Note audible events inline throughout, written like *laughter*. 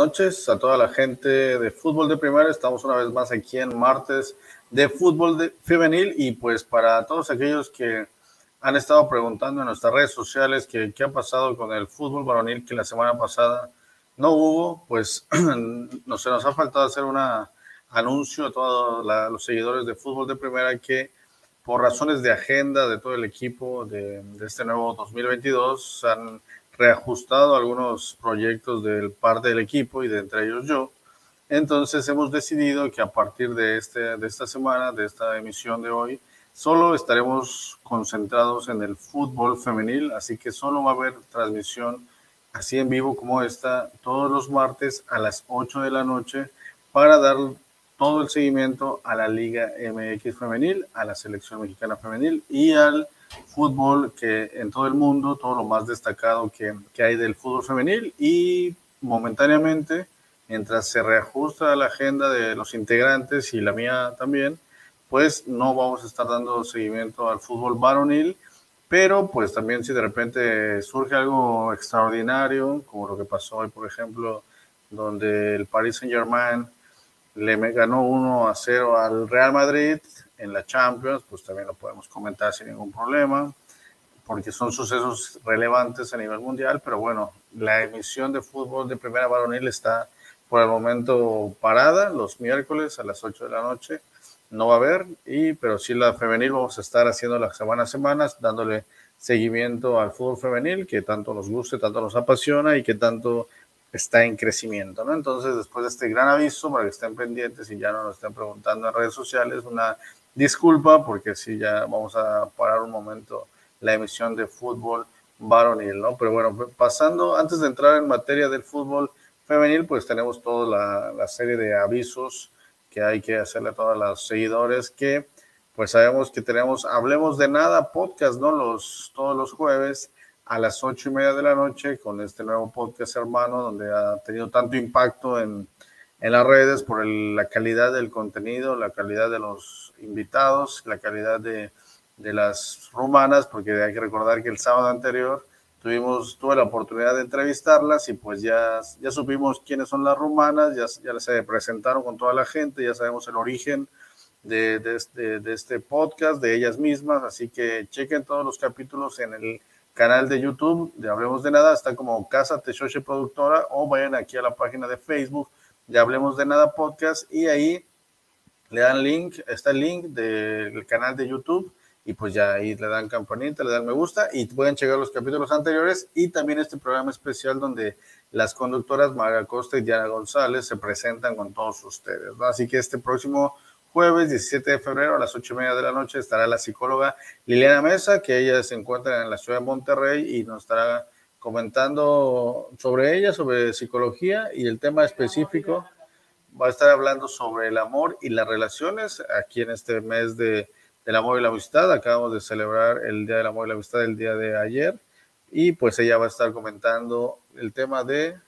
Noches a toda la gente de fútbol de primera. Estamos una vez más aquí en martes de fútbol de femenil y pues para todos aquellos que han estado preguntando en nuestras redes sociales que qué ha pasado con el fútbol varonil que la semana pasada no hubo, pues *clears throat* no se nos ha faltado hacer un anuncio a todos los seguidores de fútbol de primera que por razones de agenda de todo el equipo de, de este nuevo 2022 han reajustado algunos proyectos del parte del equipo y de entre ellos yo. Entonces hemos decidido que a partir de, este, de esta semana, de esta emisión de hoy, solo estaremos concentrados en el fútbol femenil, así que solo va a haber transmisión así en vivo como esta todos los martes a las 8 de la noche para dar todo el seguimiento a la Liga MX femenil, a la selección mexicana femenil y al fútbol que en todo el mundo, todo lo más destacado que, que hay del fútbol femenil y momentáneamente, mientras se reajusta la agenda de los integrantes y la mía también, pues no vamos a estar dando seguimiento al fútbol varonil, pero pues también si de repente surge algo extraordinario, como lo que pasó hoy, por ejemplo, donde el Paris Saint Germain le ganó 1 a 0 al Real Madrid, en la Champions, pues también lo podemos comentar sin ningún problema, porque son sucesos relevantes a nivel mundial, pero bueno, la emisión de fútbol de primera varonil está por el momento parada los miércoles a las 8 de la noche. No va a haber, y, pero sí la femenil vamos a estar haciendo las semanas semanas, dándole seguimiento al fútbol femenil que tanto nos guste, tanto nos apasiona y que tanto está en crecimiento, ¿no? Entonces, después de este gran aviso, para que estén pendientes y ya no nos estén preguntando en redes sociales, una disculpa porque sí, ya vamos a parar un momento la emisión de fútbol varonil, ¿no? Pero bueno, pasando, antes de entrar en materia del fútbol femenil, pues tenemos toda la, serie de avisos que hay que hacerle a todos los seguidores que pues sabemos que tenemos Hablemos de Nada podcast, ¿no? Los, todos los jueves a las ocho y media de la noche con este nuevo podcast hermano donde ha tenido tanto impacto en, en las redes por la calidad del contenido, la calidad de los invitados, la calidad de, de, las rumanas, porque hay que recordar que el sábado anterior tuvimos, tuve la oportunidad de entrevistarlas y pues ya, ya supimos quiénes son las rumanas, ya, ya se presentaron con toda la gente, ya sabemos el origen de, de, este, de este podcast, de ellas mismas, así que chequen todos los capítulos en el canal de YouTube de Hablemos de Nada, está como Casa Techoche Productora o vayan aquí a la página de Facebook ya Hablemos de Nada Podcast y ahí le dan link, está el link del canal de YouTube y pues ya ahí le dan campanita, le dan me gusta y pueden checar los capítulos anteriores y también este programa especial donde las conductoras Maga Costa y Diana González se presentan con todos ustedes. Así que este próximo jueves 17 de febrero a las 8 y media de la noche estará la psicóloga Liliana Mesa, que ella se encuentra en la ciudad de Monterrey y nos estará comentando sobre ella, sobre psicología y el tema específico va a estar hablando sobre el amor y las relaciones aquí en este mes de, del amor y la amistad. Acabamos de celebrar el Día del Amor y la Amistad el día de ayer y pues ella va a estar comentando el tema de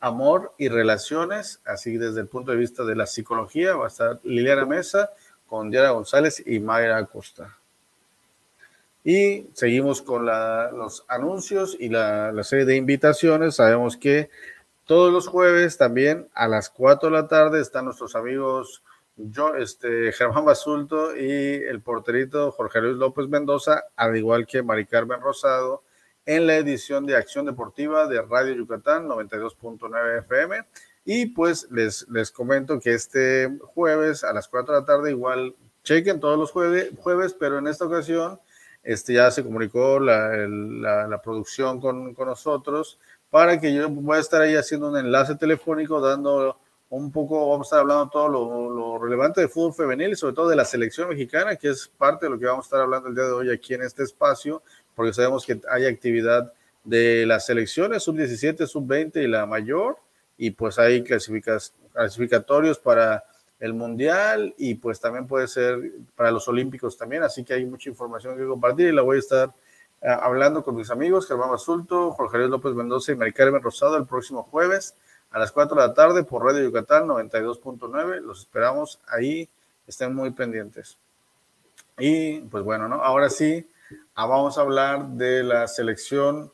amor y relaciones, así desde el punto de vista de la psicología, va a estar Liliana Mesa con Diana González y Mayra Acosta. Y seguimos con los anuncios y la, serie de invitaciones. Sabemos que todos los jueves también a las 4 de la tarde están nuestros amigos yo, este, Germán Basulto y el porterito Jorge Luis López Mendoza, al igual que Mari Carmen Rosado, en la edición de Acción Deportiva de Radio Yucatán 92.9 FM. Y pues les, les comento que este jueves a las 4 de la tarde, igual chequen todos los jueves, jueves pero en esta ocasión este, ya se comunicó la, la, producción con, con, nosotros para que yo voy a estar ahí haciendo un enlace telefónico dando un poco, vamos a estar hablando todo lo, lo, relevante de fútbol femenil y sobre todo de la selección mexicana, que es parte de lo que vamos a estar hablando el día de hoy aquí en este espacio, porque sabemos que hay actividad de las selecciones sub-17, sub-20 y la mayor, y pues hay clasificatorios para el mundial y pues también puede ser para los olímpicos también, así que hay mucha información que compartir y la voy a estar eh, hablando con mis amigos Germán Basulto, Jorge Luis López Mendoza y Mari Carmen Rosado el próximo jueves a las 4 de la tarde por Radio Yucatán 92.9, los esperamos ahí, estén muy pendientes. Y pues bueno, ¿no? Ahora sí, ah, vamos a hablar de la selección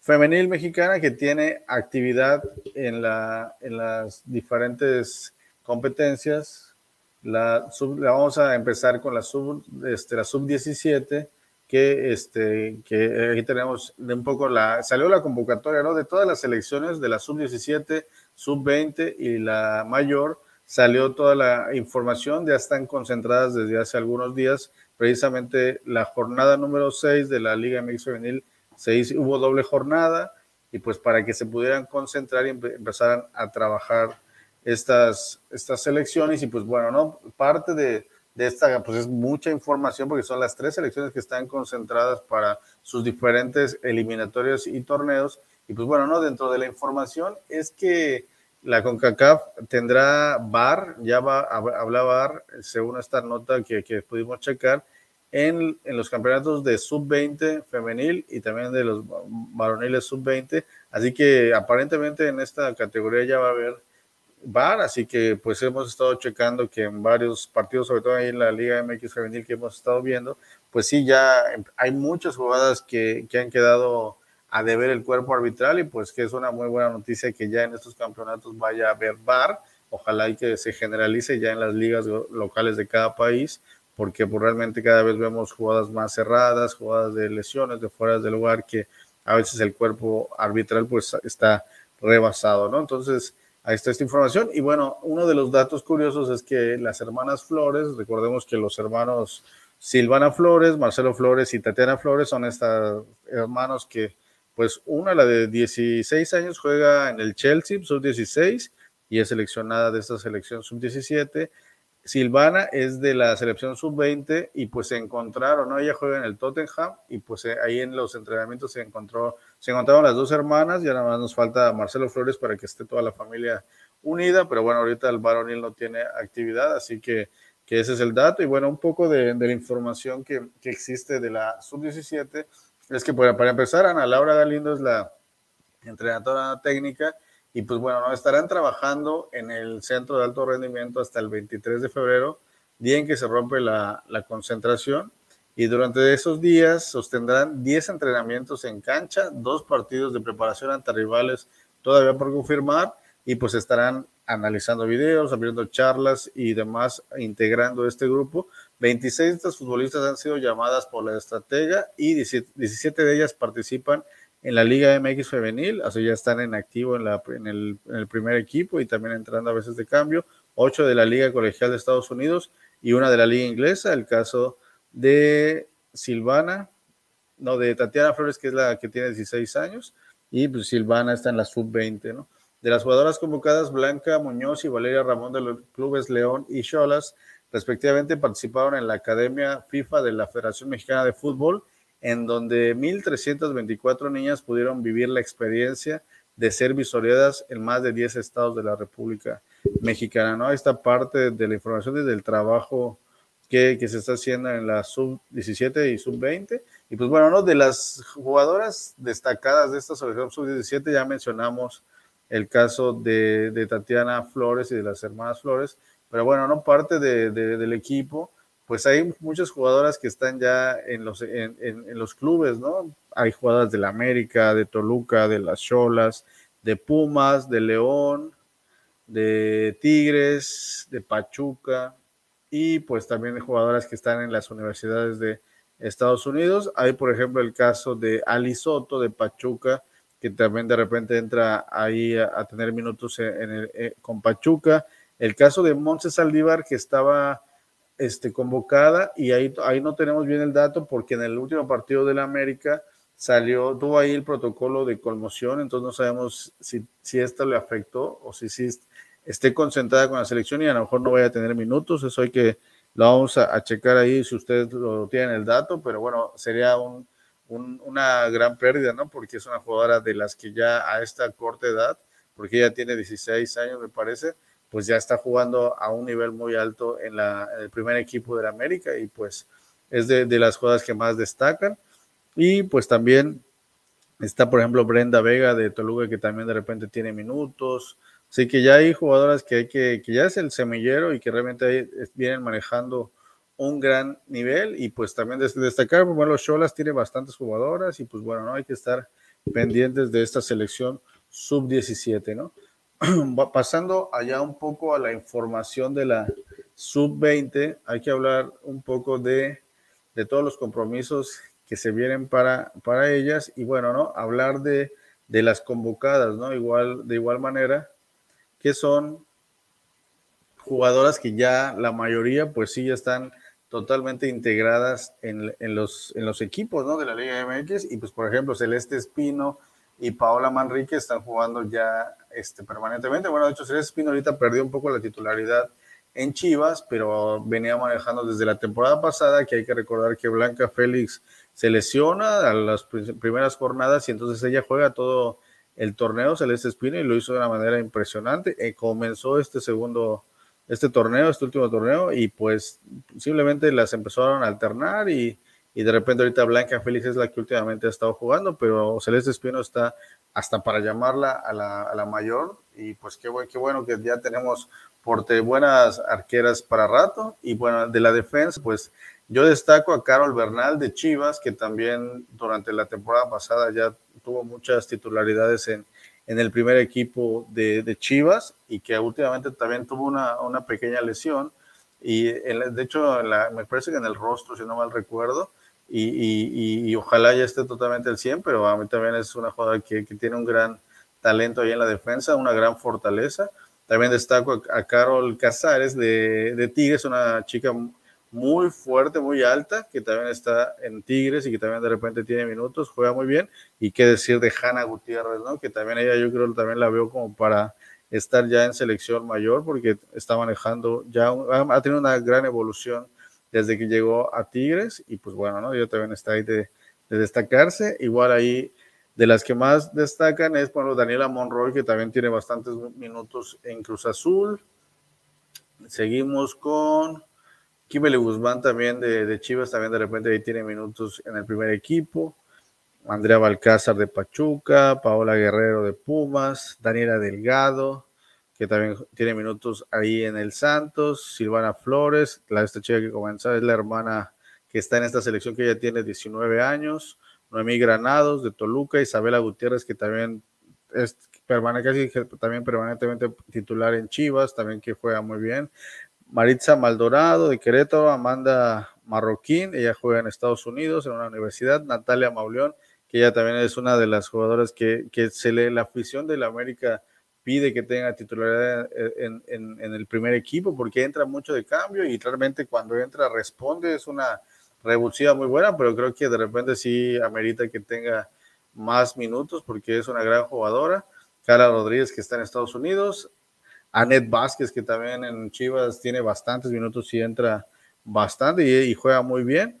femenil mexicana que tiene actividad en, la, en las diferentes competencias. La, vamos a empezar con la sub, este, la sub 17, que, este, que aquí tenemos de un poco la, salió la convocatoria, ¿no? De todas las selecciones de la sub 17, sub 20 y la mayor, salió toda la información, ya están concentradas desde hace algunos días, precisamente la jornada número 6 de la Liga MX Femenil se hubo doble jornada y pues para que se pudieran concentrar y empezaran a trabajar estas, estas selecciones y pues bueno, ¿no? Parte de, de esta, pues es mucha información porque son las tres selecciones que están concentradas para sus diferentes eliminatorios y torneos. Y pues bueno, ¿no? Dentro de la información es que la CONCACAF tendrá VAR, ya va, habla VAR, según esta nota que, que pudimos checar, en, los campeonatos de sub-20 femenil y también de los varoniles sub-20. Así que aparentemente en esta categoría ya va a haber VAR, así que pues hemos estado checando que en varios partidos, sobre todo ahí en la Liga MX femenil que hemos estado viendo, pues sí, ya hay muchas jugadas que, que han quedado a deber el cuerpo arbitral y pues que es una muy buena noticia que ya en estos campeonatos vaya a haber VAR. Ojalá y que se generalice ya en las ligas locales de cada país porque pues, realmente cada vez vemos jugadas más cerradas, jugadas de lesiones, de fuera del lugar, que a veces el cuerpo arbitral pues está rebasado, ¿no? Entonces, ahí está esta información. Y bueno, uno de los datos curiosos es que las hermanas Flores, recordemos que los hermanos Silvana Flores, Marcelo Flores y Tatiana Flores son estos hermanos que, pues una, la de 16 años, juega en el Chelsea, sub-16, y es seleccionada de esta selección sub-17. Silvana es de la selección sub-20 y pues se encontraron, ¿no? Ella juega en el Tottenham y pues eh, ahí en los entrenamientos se encontró, se encontraron las dos hermanas, ya nada más nos falta Marcelo Flores para que esté toda la familia unida, pero bueno, ahorita el varonil no tiene actividad, así que, que ese es el dato y bueno, un poco de, la información que, que, existe de la sub-17 es que para, para empezar, Ana Laura Galindo es la entrenadora técnica y pues bueno, ¿no? estarán trabajando en el centro de alto rendimiento hasta el 23 de febrero, día en que se rompe la, concentración. Y durante esos días sostendrán 10 entrenamientos en cancha, dos partidos de preparación ante rivales todavía por confirmar, y pues estarán analizando videos, abriendo charlas y demás, integrando este grupo. 26 de estas futbolistas han sido llamadas por la estratega y 17 de ellas participan en la Liga MX femenil, sea, ya están en activo en, la, en, el, en, el, primer equipo y también entrando a veces de cambio, ocho de la Liga Colegial de Estados Unidos y una de la Liga Inglesa, el caso de Silvana, no, de Tatiana Flores, que es la que tiene 16 años, y pues Silvana está en la sub-20, ¿no? De las jugadoras convocadas, Blanca Muñoz y Valeria Ramón de los clubes León y Cholas, respectivamente, participaron en la Academia FIFA de la Federación Mexicana de Fútbol en donde 1.324 niñas pudieron vivir la experiencia de ser visoreadas en más de 10 estados de la República Mexicana. ¿no? Esta parte de la información desde el trabajo que, que se está haciendo en la sub-17 y sub-20. Y pues bueno, ¿no? de las jugadoras destacadas de esta selección sub-17 ya mencionamos el caso de, de, Tatiana Flores y de las hermanas Flores, pero bueno, no parte de, de, del equipo pues hay muchas jugadoras que están ya en los, en, los clubes, ¿no? Hay jugadoras del América, de Toluca, de las Cholas, de Pumas, de León, de Tigres, de Pachuca y pues también jugadoras que están en las universidades de Estados Unidos. Hay, por ejemplo, el caso de Ali Soto de Pachuca, que también de repente entra ahí a, tener minutos eh, con Pachuca. El caso de Montse Saldívar, que estaba este, convocada y ahí, ahí no tenemos bien el dato porque en el último partido de la América salió, tuvo ahí el protocolo de conmoción, entonces no sabemos si, si esto le afectó o si, si esté concentrada con la selección y a lo mejor no vaya a tener minutos, eso hay que, lo vamos a, checar ahí si ustedes lo tienen el dato, pero bueno, sería un, un, una gran pérdida, ¿no? Porque es una jugadora de las que ya a esta corta edad, porque ella tiene 16 años me parece, pues ya está jugando a un nivel muy alto en, la, el primer equipo de la América y pues es de, de, las jugadoras que más destacan. Y pues también está, por ejemplo, Brenda Vega de Toluca, que también de repente tiene minutos. Así que ya hay jugadoras que hay que, que ya es el semillero y que realmente vienen manejando un gran nivel. Y pues también destacar, bueno, los Cholas tiene bastantes jugadoras y pues bueno, no hay que estar pendientes de esta selección sub-17, ¿no? *clears throat* Pasando allá un poco a la información de la sub-20, hay que hablar un poco de, de, todos los compromisos que se vienen para, para ellas y bueno, ¿no? Hablar de, de las convocadas, ¿no? Igual, de igual manera, que son jugadoras que ya la mayoría, pues sí, ya están totalmente integradas en, en, los, en los equipos ¿no? de la Liga MX. Y pues, por ejemplo, Celeste Espino y Paola Manrique están jugando ya este, permanentemente. Bueno, de hecho, Celeste Espino ahorita perdió un poco la titularidad en Chivas, pero venía manejando desde la temporada pasada, que hay que recordar que Blanca Félix se lesiona a las primeras jornadas y entonces ella juega todo el torneo Celeste Espino y lo hizo de una manera impresionante. Eh, comenzó este segundo este torneo, este último torneo, y pues simplemente las empezaron a alternar y, y, de repente ahorita Blanca Félix es la que últimamente ha estado jugando, pero Celeste Espino está hasta para llamarla a la, a la mayor y pues qué, qué bueno que ya tenemos porte buenas arqueras para rato y bueno, de la defensa pues yo destaco a Carol Bernal de Chivas que también durante la temporada pasada ya tuvo muchas titularidades en, en el primer equipo de, de, Chivas y que últimamente también tuvo una, una pequeña lesión y de hecho la, me parece que en el rostro, si no mal recuerdo, y, y, y, ojalá ya esté totalmente al 100, pero a mí también es una jugadora que, que, tiene un gran talento ahí en la defensa, una gran fortaleza. También destaco a, a Carol Casares de, de Tigres, una chica muy fuerte, muy alta, que también está en Tigres y que también de repente tiene minutos, juega muy bien. Y qué decir de Hanna Gutiérrez, ¿no? Que también ella yo creo que también la veo como para estar ya en selección mayor porque está manejando ya, ha tenido una gran evolución desde que llegó a Tigres y pues bueno, ¿no? Ella también está ahí de, de destacarse. Igual ahí de las que más destacan es, bueno, Daniela Monroy, que también tiene bastantes minutos en Cruz Azul. Seguimos con Kimberly Guzmán también de, de, Chivas, también de repente ahí tiene minutos en el primer equipo. Andrea Balcázar de Pachuca, Paola Guerrero de Pumas, Daniela Delgado, que también tiene minutos ahí en el Santos, Silvana Flores, la esta chica que comenzó es la hermana que está en esta selección que ya tiene 19 años, Noemí Granados de Toluca, Isabela Gutiérrez que también es permanente, también permanentemente titular en Chivas, también que juega muy bien, Maritza Maldorado de Querétaro, Amanda Marroquín, ella juega en Estados Unidos en una universidad, Natalia Mauleón, que ella también es una de las jugadoras que, que se le, la afición de la América pide que tenga titularidad en, en, en, el primer equipo porque entra mucho de cambio y realmente cuando entra responde, es una revulsiva muy buena, pero creo que de repente sí amerita que tenga más minutos porque es una gran jugadora. Cara Rodríguez que está en Estados Unidos, Anet Vázquez, que también en Chivas tiene bastantes minutos y entra bastante y, y juega muy bien.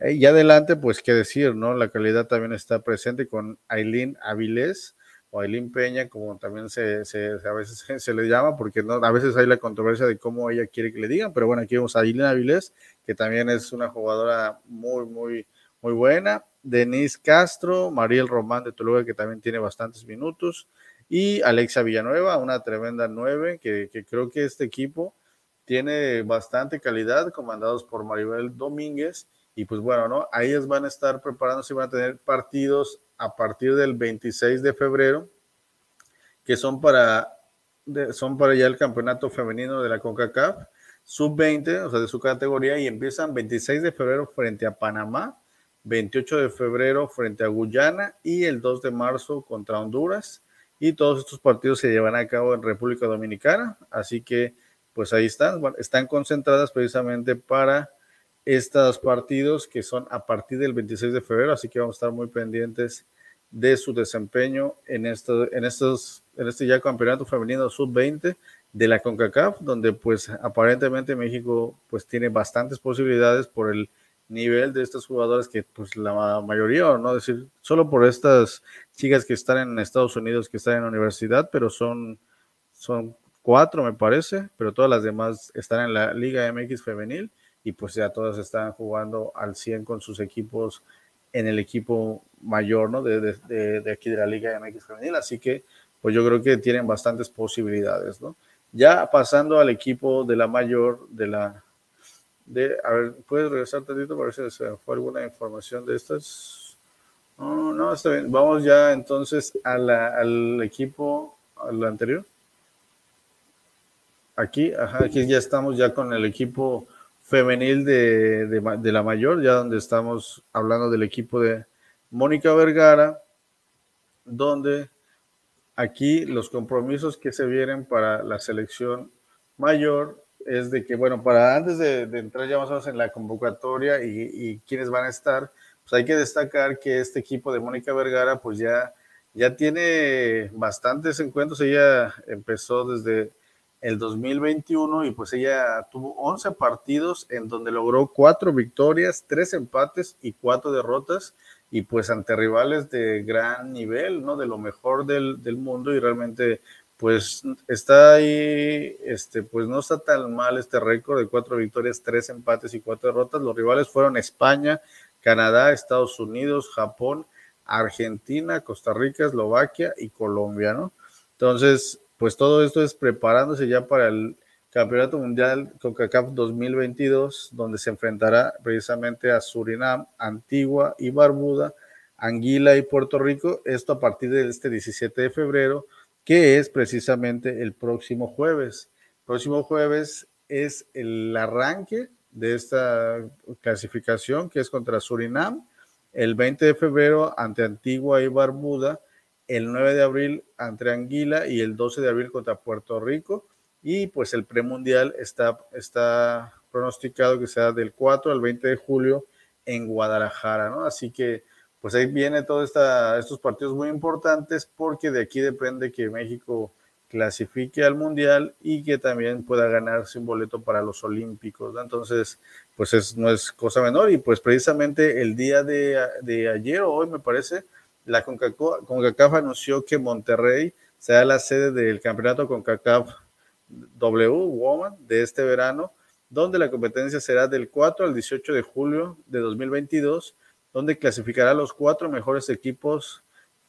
Eh, y adelante, pues qué decir, ¿no? La calidad también está presente con Aileen Avilés o Aileen Peña, como también se, a veces *laughs* se le llama, porque a veces hay la controversia de cómo ella quiere que le digan, pero bueno, aquí vemos a Aileen Avilés, que también es una jugadora muy, muy, muy buena. Denise Castro, Mariel Román de Toluca, que también tiene bastantes minutos y Alexa Villanueva, una tremenda nueve, que, creo que este equipo tiene bastante calidad, comandados por Maribel Domínguez, y pues bueno, ¿no? Ahí ellos van a estar preparándose y van a tener partidos a partir del 26 de febrero, que son para, son para ya el campeonato femenino de la CONCACAF, sub-20, o sea, de su categoría, y empiezan 26 de febrero frente a Panamá, 28 de febrero frente a Guyana y el 2 de marzo contra Honduras. Y todos estos partidos se llevan a cabo en República Dominicana, así que pues ahí están, están concentradas precisamente para estos partidos que son a partir del 26 de febrero, así que vamos a estar muy pendientes de su desempeño en, esto, en, estos, en este ya campeonato femenino sub-20 de la CONCACAF, donde pues aparentemente México pues tiene bastantes posibilidades por el nivel de estos jugadores que pues la mayoría, no decir, solo por estas chicas que están en Estados Unidos, que están en la universidad, pero son, son cuatro me parece, pero todas las demás están en la Liga MX femenil y pues ya todas están jugando al 100 con sus equipos en el equipo mayor, ¿no? De, de, de aquí de la Liga MX femenil, así que pues yo creo que tienen bastantes posibilidades, ¿no? Ya pasando al equipo de la mayor de la de, a ver, ¿puedes regresar tantito para ver si se fue alguna información de estas? No, no, está bien. Vamos ya entonces al equipo, al anterior. Aquí, ajá, aquí ya estamos ya con el equipo femenil de, de, la mayor, ya donde estamos hablando del equipo de Mónica Vergara, donde aquí los compromisos que se vienen para la selección mayor es de que, bueno, para antes de, entrar ya más o menos en la convocatoria y, y quiénes van a estar, pues hay que destacar que este equipo de Mónica Vergara, pues ya, ya tiene bastantes encuentros. Ella empezó desde el 2021 y pues ella tuvo 11 partidos en donde logró cuatro victorias, tres empates y cuatro derrotas y pues ante rivales de gran nivel, ¿no? De lo mejor del, del mundo y realmente pues está ahí, este, pues no está tan mal este récord de cuatro victorias, tres empates y cuatro derrotas. Los rivales fueron España, Canadá, Estados Unidos, Japón, Argentina, Costa Rica, Eslovaquia y Colombia, ¿no? Entonces, pues todo esto es preparándose ya para el Campeonato Mundial CONCACAF 2022, donde se enfrentará precisamente a Surinam, Antigua y Barbuda, Anguila y Puerto Rico, esto a partir de este 17 de febrero, que es precisamente el próximo jueves. próximo jueves es el arranque de esta clasificación, que es contra Surinam, el 20 de febrero ante Antigua y Barbuda, el 9 de abril ante Anguila y el 12 de abril contra Puerto Rico. Y pues el premundial está, está pronosticado que sea del 4 al 20 de julio en Guadalajara, ¿no? Así que pues ahí viene todos estos partidos muy importantes porque de aquí depende que México clasifique al mundial y que también pueda ganarse un boleto para los olímpicos. ¿no? Entonces, pues es, no es cosa menor y pues precisamente el día de, de ayer o hoy me parece, la CONCACAF anunció que Monterrey será la sede del campeonato CONCACAF W Woman de este verano, donde la competencia será del 4 al 18 de julio de 2022, donde clasificará los cuatro mejores equipos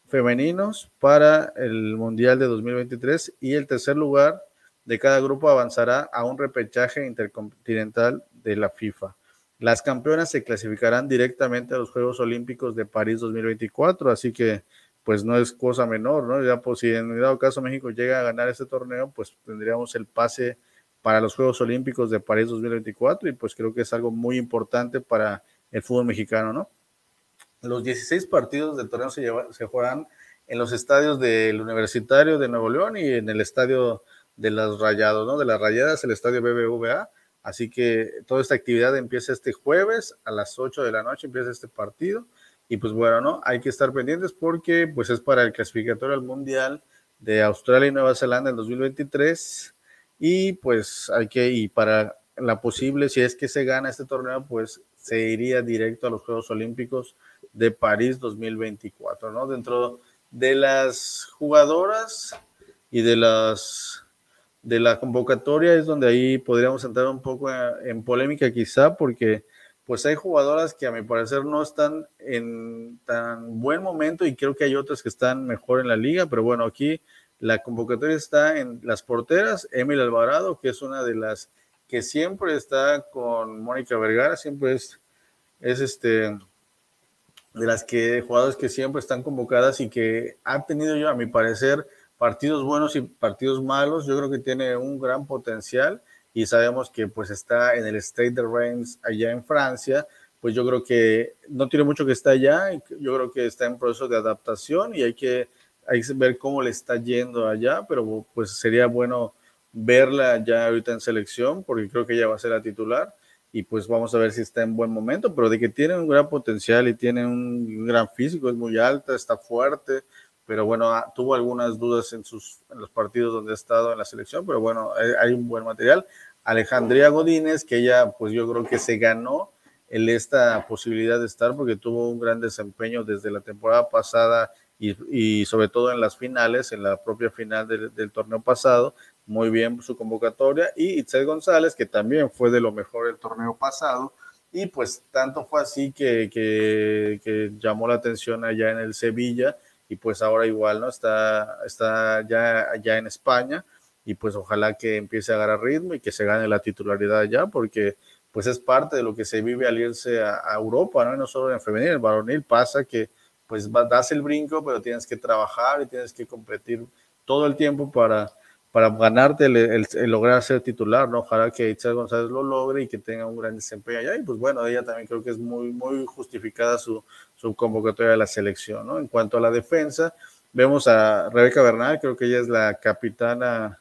femeninos para el Mundial de 2023 y el tercer lugar de cada grupo avanzará a un repechaje intercontinental de la FIFA. Las campeonas se clasificarán directamente a los Juegos Olímpicos de París 2024, así que pues no es cosa menor, ¿no? Ya pues si en dado caso México llega a ganar este torneo, pues tendríamos el pase para los Juegos Olímpicos de París 2024 y pues creo que es algo muy importante para el fútbol mexicano, ¿no? Los 16 partidos del torneo se, se jugarán en los estadios del Universitario de Nuevo León y en el estadio de las Rayados, ¿no? De las Rayadas, el estadio BBVA Así que toda esta actividad empieza este jueves a las 8 de la noche, empieza este partido. Y pues bueno, ¿no? Hay que estar pendientes porque pues es para el clasificatorio al Mundial de Australia y Nueva Zelanda en 2023. Y pues hay que, y para la posible, si es que se gana este torneo, pues se iría directo a los Juegos Olímpicos de París 2024, ¿no? Dentro de las jugadoras y de las de la convocatoria es donde ahí podríamos entrar un poco en polémica quizá porque pues hay jugadoras que a mi parecer no están en tan buen momento y creo que hay otras que están mejor en la liga, pero bueno, aquí la convocatoria está en las porteras, Emil Alvarado, que es una de las que siempre está con Mónica Vergara, siempre es, es este de las que jugadoras que siempre están convocadas y que han tenido yo a mi parecer partidos buenos y partidos malos. Yo creo que tiene un gran potencial y sabemos que pues está en el State de Reims allá en Francia. Pues yo creo que no tiene mucho que estar allá. Yo creo que está en proceso de adaptación y hay que, hay que ver cómo le está yendo allá, pero pues sería bueno verla ya ahorita en selección porque creo que ella va a ser la titular y pues vamos a ver si está en buen momento, pero de que tiene un gran potencial y tiene un gran físico, es muy alta, está fuerte, pero bueno, ah, tuvo algunas dudas en, sus, en los partidos donde ha estado en la selección, pero bueno, hay, un buen material. Alejandría Godínez, que ella, pues yo creo que se ganó el, esta posibilidad de estar porque tuvo un gran desempeño desde la temporada pasada y, sobre todo en las finales, en la propia final del, torneo pasado, muy bien su convocatoria. Y Itzel González, que también fue de lo mejor el torneo pasado. Y pues tanto fue así que llamó la atención allá en el Sevilla y pues ahora igual, ¿no? Está, está ya, ya en España y pues ojalá que empiece a agarrar ritmo y que se gane la titularidad ya, porque pues es parte de lo que se vive al irse a, Europa, ¿no? Y no solo en femenil, el varonil pasa que pues das el brinco, pero tienes que trabajar y tienes que competir todo el tiempo para, para ganarte el, lograr ser titular, ¿no? Ojalá que Itzel González lo logre y que tenga un gran desempeño allá. Y pues bueno, ella también creo que es muy, muy justificada su, su convocatoria de la selección, ¿no? En cuanto a la defensa, vemos a Rebeca Bernal, creo que ella es la capitana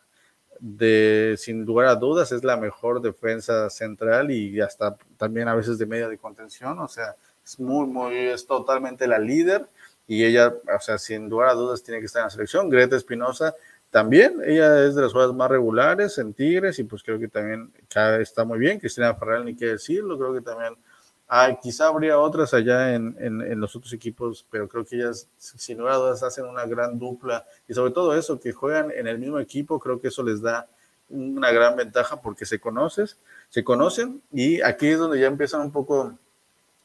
de, sin lugar a dudas, es la mejor defensa central y hasta también a veces de media de contención, o sea, es muy, muy, es totalmente la líder y ella, o sea, sin lugar a dudas tiene que estar en la selección. Greta Espinosa también, ella es de las jugadas más regulares en Tigres y pues creo que también está muy bien. Cristina Ferral, ni qué decirlo, creo que también Ah, quizá habría otras allá en, en, los otros equipos, pero creo que ellas, sin lugar a dudas, hacen una gran dupla y sobre todo eso, que juegan en el mismo equipo, creo que eso les da una gran ventaja porque se conoces, se conocen y aquí es donde ya empiezan un poco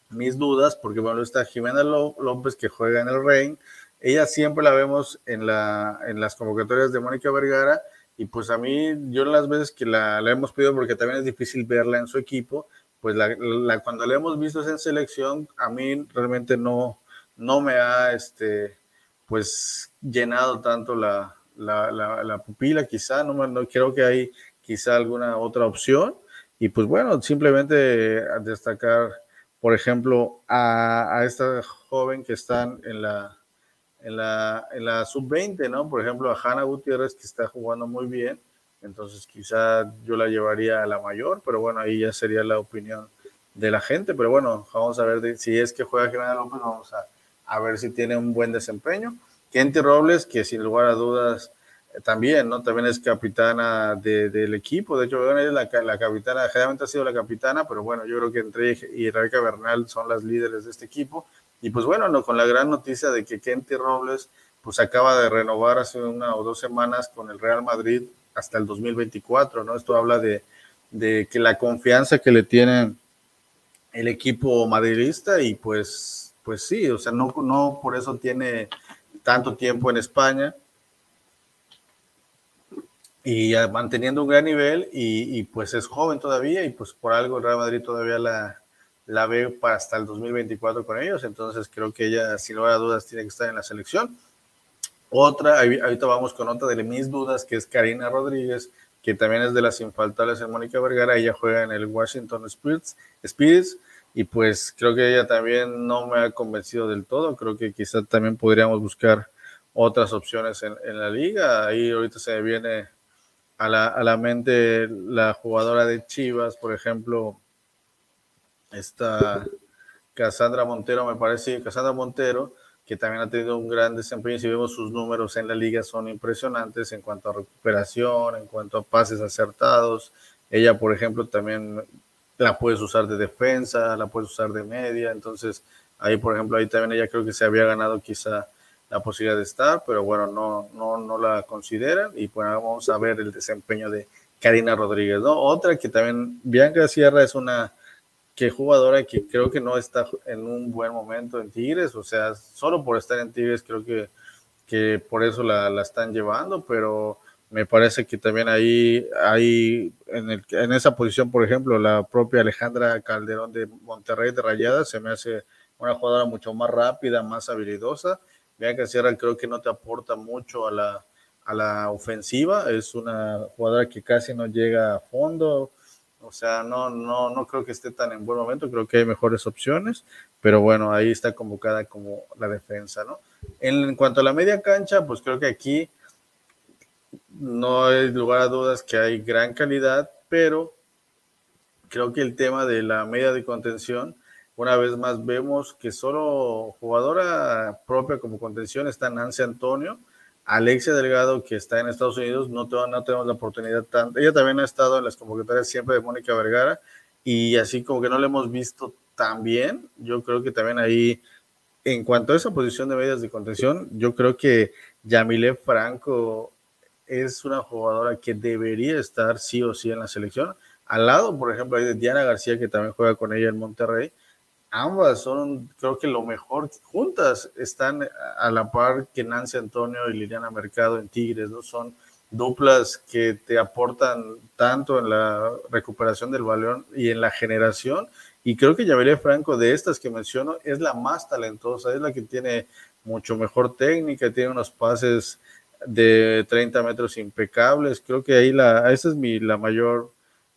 mis dudas, porque bueno, está Jimena López que juega en el Rein, ella siempre la vemos en, la, en las convocatorias de Mónica Vergara y pues a mí, yo las veces que la, la hemos pedido, porque también es difícil verla en su equipo, pues la, cuando la hemos visto en selección, a mí realmente no, no me ha este, pues llenado tanto la, la, pupila, quizá, no, no creo que hay quizá alguna otra opción. Y pues bueno, simplemente destacar, por ejemplo, a, a esta joven que están en la, en la, en la sub-20, ¿no? Por ejemplo, a Hanna Gutiérrez, que está jugando muy bien entonces quizá yo la llevaría a la mayor, pero bueno, ahí ya sería la opinión de la gente. Pero bueno, vamos a ver si es que juega Jimena López, vamos a, a, ver si tiene un buen desempeño. Kenty Robles, que sin lugar a dudas eh, también, ¿no? También es capitana del equipo. De hecho, es la, la, capitana, generalmente ha sido la capitana, pero bueno, yo creo que entre y Rebeca Bernal son las líderes de este equipo. Y pues bueno, no, con la gran noticia de que Kenty Robles pues acaba de renovar hace una o dos semanas con el Real Madrid hasta el 2024, ¿no? Esto habla de, de que la confianza que le tiene el equipo madridista y pues, pues sí, o sea, no, no por eso tiene tanto tiempo en España y manteniendo un gran nivel y, y, pues es joven todavía y pues por algo el Real Madrid todavía la, la ve hasta el 2024 con ellos, entonces creo que ella sin lugar a dudas tiene que estar en la selección. Otra, ahorita vamos con otra de mis dudas, que es Karina Rodríguez, que también es de las infaltables en Mónica Vergara. Ella juega en el Washington Spirits, Spirits y pues creo que ella también no me ha convencido del todo. Creo que quizá también podríamos buscar otras opciones en, la liga. Ahí ahorita se viene a la, a la mente la jugadora de Chivas, por ejemplo, esta Cassandra Montero, me parece, Cassandra Montero, que también ha tenido un gran desempeño. Si vemos sus números en la liga, son impresionantes en cuanto a recuperación, en cuanto a pases acertados. Ella, por ejemplo, también la puedes usar de defensa, la puedes usar de media. Entonces, ahí, por ejemplo, ahí también ella creo que se había ganado quizá la posibilidad de estar, pero bueno, no, no, no la consideran. Y bueno, vamos a ver el desempeño de Karina Rodríguez, ¿no? Otra que también, Bianca Sierra es una que jugadora que creo que no está en un buen momento en Tigres, o sea, solo por estar en Tigres creo que, que por eso la, la están llevando, pero me parece que también ahí hay en, el, en esa posición, por ejemplo, la propia Alejandra Calderón de Monterrey de Rayadas se me hace una jugadora mucho más rápida, más habilidosa. Que Sierra creo que no te aporta mucho a la, a la ofensiva, es una jugadora que casi no llega a fondo, o sea, no, no, no creo que esté tan en buen momento, creo que hay mejores opciones, pero bueno, ahí está convocada como la defensa, ¿no? En, cuanto a la media cancha, pues creo que aquí no hay lugar a dudas que hay gran calidad, pero creo que el tema de la media de contención, una vez más vemos que solo jugadora propia como contención está Nancy Antonio, Alexia Delgado, que está en Estados Unidos, no, tenemos la oportunidad tanto. Ella también ha estado en las convocatorias siempre de Mónica Vergara y así como que no la hemos visto tan bien. Yo creo que también ahí, en cuanto a esa posición de medias de contención, yo creo que Yamile Franco es una jugadora que debería estar sí o sí en la selección. Al lado, por ejemplo, hay de Diana García, que también juega con ella en Monterrey ambas son, creo que lo mejor, juntas están a la par que Nancy Antonio y Liliana Mercado en Tigres, ¿no? Son duplas que te aportan tanto en la recuperación del balón y en la generación, Y creo que Yabelia Franco, de estas que menciono, es la más talentosa, es la que tiene mucho mejor técnica, tiene unos pases de 30 metros impecables. Creo que ahí la, esa es mi, la mayor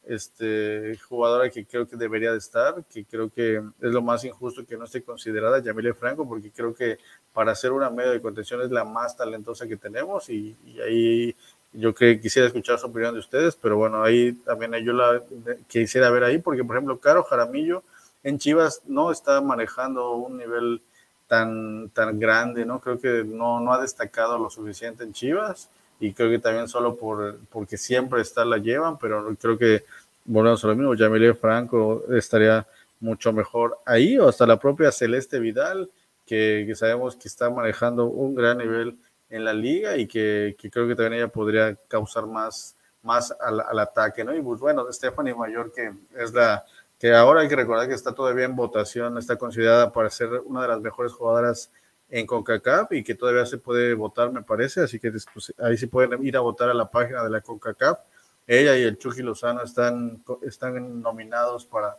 este, jugadora que creo que debería de estar, que creo que es lo más injusto que no esté considerada Yamile Franco, porque creo que para ser una medio de contención es la más talentosa que tenemos y, ahí yo que quisiera escuchar su opinión de ustedes, pero bueno, ahí también yo la quisiera ver ahí, porque por ejemplo, Caro Jaramillo en Chivas no está manejando un nivel tan, tan grande, ¿no? Creo que no, no ha destacado lo suficiente en Chivas y creo que también solo por, porque siempre está la llevan, pero creo que volvemos a lo mismo, Yamilet Franco estaría mucho mejor ahí, o hasta la propia Celeste Vidal, que, sabemos que está manejando un gran nivel en la liga y que, creo que también ella podría causar más, más al, ataque, ¿no? Y pues bueno, Stephanie Mayor, que es la que ahora hay que recordar que está todavía en votación, está considerada para ser una de las mejores jugadoras en CONCACAF y que todavía se puede votar, me parece, así que pues, ahí sí pueden ir a votar a la página de la CONCACAF. Ella y el Chucky Lozano están, están nominados para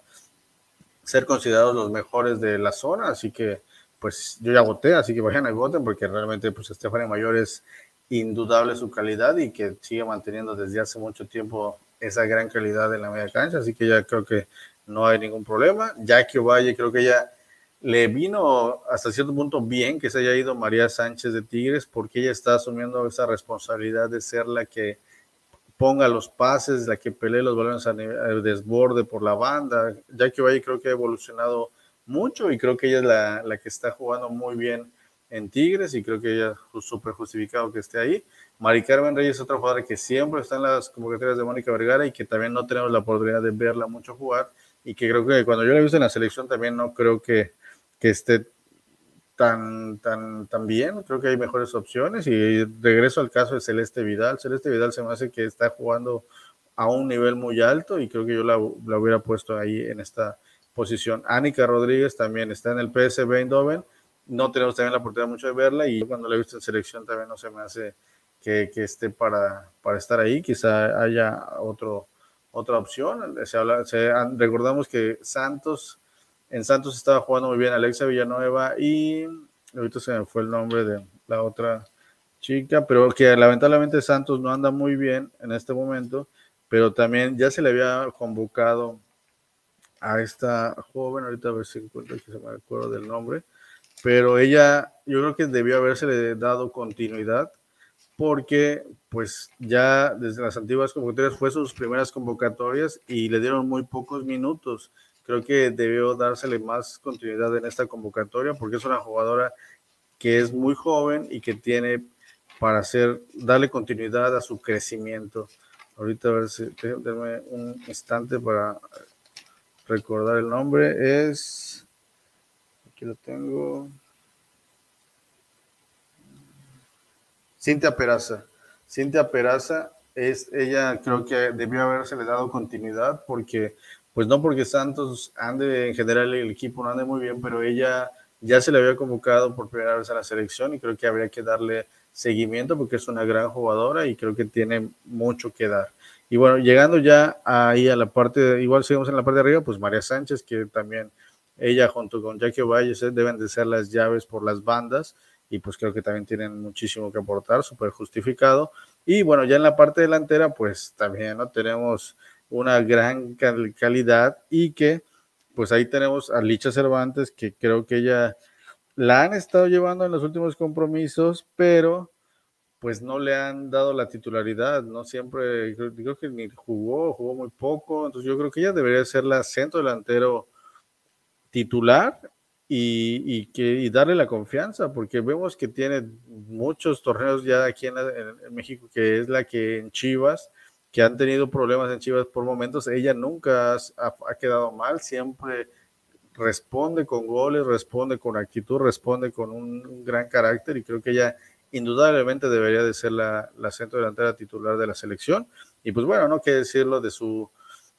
ser considerados los mejores de la zona, así que pues yo ya voté, así que vayan a voten porque realmente pues Estefania Mayor es indudable su calidad y que sigue manteniendo desde hace mucho tiempo esa gran calidad en la media cancha, así que ya creo que no hay ningún problema. Jackie Ovalle creo que ya le vino hasta cierto punto bien que se haya ido María Sánchez de Tigres porque ella está asumiendo esa responsabilidad de ser la que ponga los pases, la que pelee los balones al desborde por la banda. Ya que Valle creo que ha evolucionado mucho y creo que ella es la, la que está jugando muy bien en Tigres y creo que ella es súper justificado que esté ahí. Mari Carmen Reyes es otra jugadora que siempre está en las convocatorias de Mónica Vergara y que también no tenemos la oportunidad de verla mucho jugar y que creo que cuando yo la he visto en la selección también no creo que que esté tan, tan, tan bien. Creo que hay mejores opciones. Y regreso al caso de Celeste Vidal. Celeste Vidal se me hace que está jugando a un nivel muy alto y creo que yo la, la hubiera puesto ahí en esta posición. Anika Rodríguez también está en el PSV Eindhoven. No tenemos también la oportunidad mucho de verla y cuando la he visto en selección también no se me hace que, que esté para, para estar ahí. Quizá haya otro, otra opción. Se habla, recordamos que Santos en Santos estaba jugando muy bien Alexa Villanueva y ahorita se me fue el nombre de la otra chica, pero que lamentablemente Santos no anda muy bien en este momento, pero también ya se le había convocado a esta joven, ahorita a ver si encuentro que se me acuerdo del nombre, pero ella, yo creo que debió haberse dado continuidad porque pues ya desde las antiguas convocatorias fue sus primeras convocatorias y le dieron muy pocos minutos creo que debió dársele más continuidad en esta convocatoria porque es una jugadora que es muy joven y que tiene para hacer, darle continuidad a su crecimiento. Ahorita a ver si, déjame un instante para recordar el nombre. Es, aquí lo tengo. Cintia Peraza. Cintia Peraza es, ella creo que debió haberse le dado continuidad porque pues no porque Santos ande, en general el equipo no ande muy bien, pero ella ya se le había convocado por primera vez a la selección y creo que habría que darle seguimiento porque es una gran jugadora y creo que tiene mucho que dar. Y bueno, llegando ya ahí a la parte, igual seguimos en la parte de arriba, pues María Sánchez, que también ella junto con Jackie Valles deben de ser las llaves por las bandas y pues creo que también tienen muchísimo que aportar, súper justificado. Y bueno, ya en la parte delantera, pues también no tenemos una gran calidad y que pues ahí tenemos a Licha Cervantes que creo que ella la han estado llevando en los últimos compromisos, pero pues no le han dado la titularidad, no siempre, creo, que ni jugó, jugó muy poco, entonces yo creo que ella debería ser la centro delantero titular y, que, darle la confianza, porque vemos que tiene muchos torneos ya aquí en México, que es la que en Chivas, que han tenido problemas en Chivas por momentos, ella nunca ha, quedado mal, siempre responde con goles, responde con actitud, responde con un, gran carácter y creo que ella indudablemente debería de ser la, centro delantera titular de la selección. Y pues bueno, no quiere decirlo de su,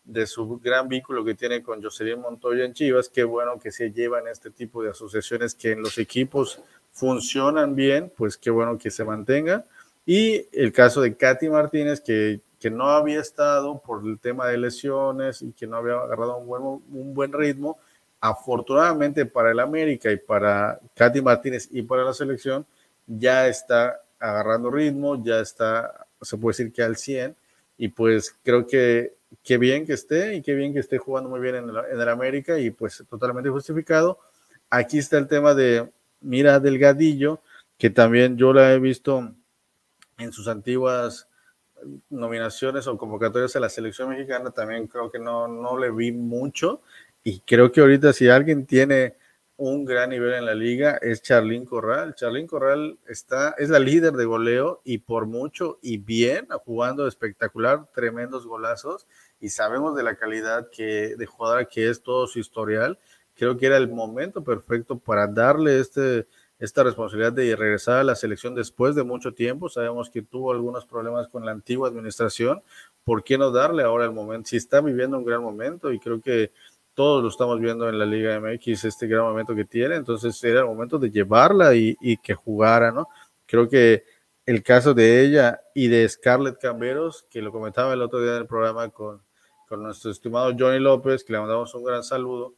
de su gran vínculo que tiene con Jocelyn Montoya en Chivas, qué bueno que se llevan este tipo de asociaciones que en los equipos funcionan bien, pues qué bueno que se mantenga. Y el caso de Katy Martínez, que que no había estado por el tema de lesiones y que no había agarrado un buen, un buen ritmo. Afortunadamente para el América y para Katy Martínez y para la selección, ya está agarrando ritmo, ya está, se puede decir que al 100, y pues creo que qué bien que esté y qué bien que esté jugando muy bien en el, en el América y pues totalmente justificado. Aquí está el tema de Mira Delgadillo, que también yo la he visto en sus antiguas nominaciones o convocatorias a la selección mexicana, también creo que no, no le vi mucho y creo que ahorita si alguien tiene un gran nivel en la liga es Charlín Corral. Charlín Corral está, es la líder de goleo y por mucho y bien, jugando espectacular, tremendos golazos y sabemos de la calidad que, de jugadora que es todo su historial. Creo que era el momento perfecto para darle este, esta responsabilidad de regresar a la selección después de mucho tiempo. Sabemos que tuvo algunos problemas con la antigua administración. ¿Por qué no darle ahora el momento? Si está viviendo un gran momento y creo que todos lo estamos viendo en la Liga MX, este gran momento que tiene, entonces era el momento de llevarla y, que jugara, ¿no? Creo que el caso de ella y de Scarlett Camberos, que lo comentaba el otro día en el programa con, con nuestro estimado Johnny López, que le mandamos un gran saludo,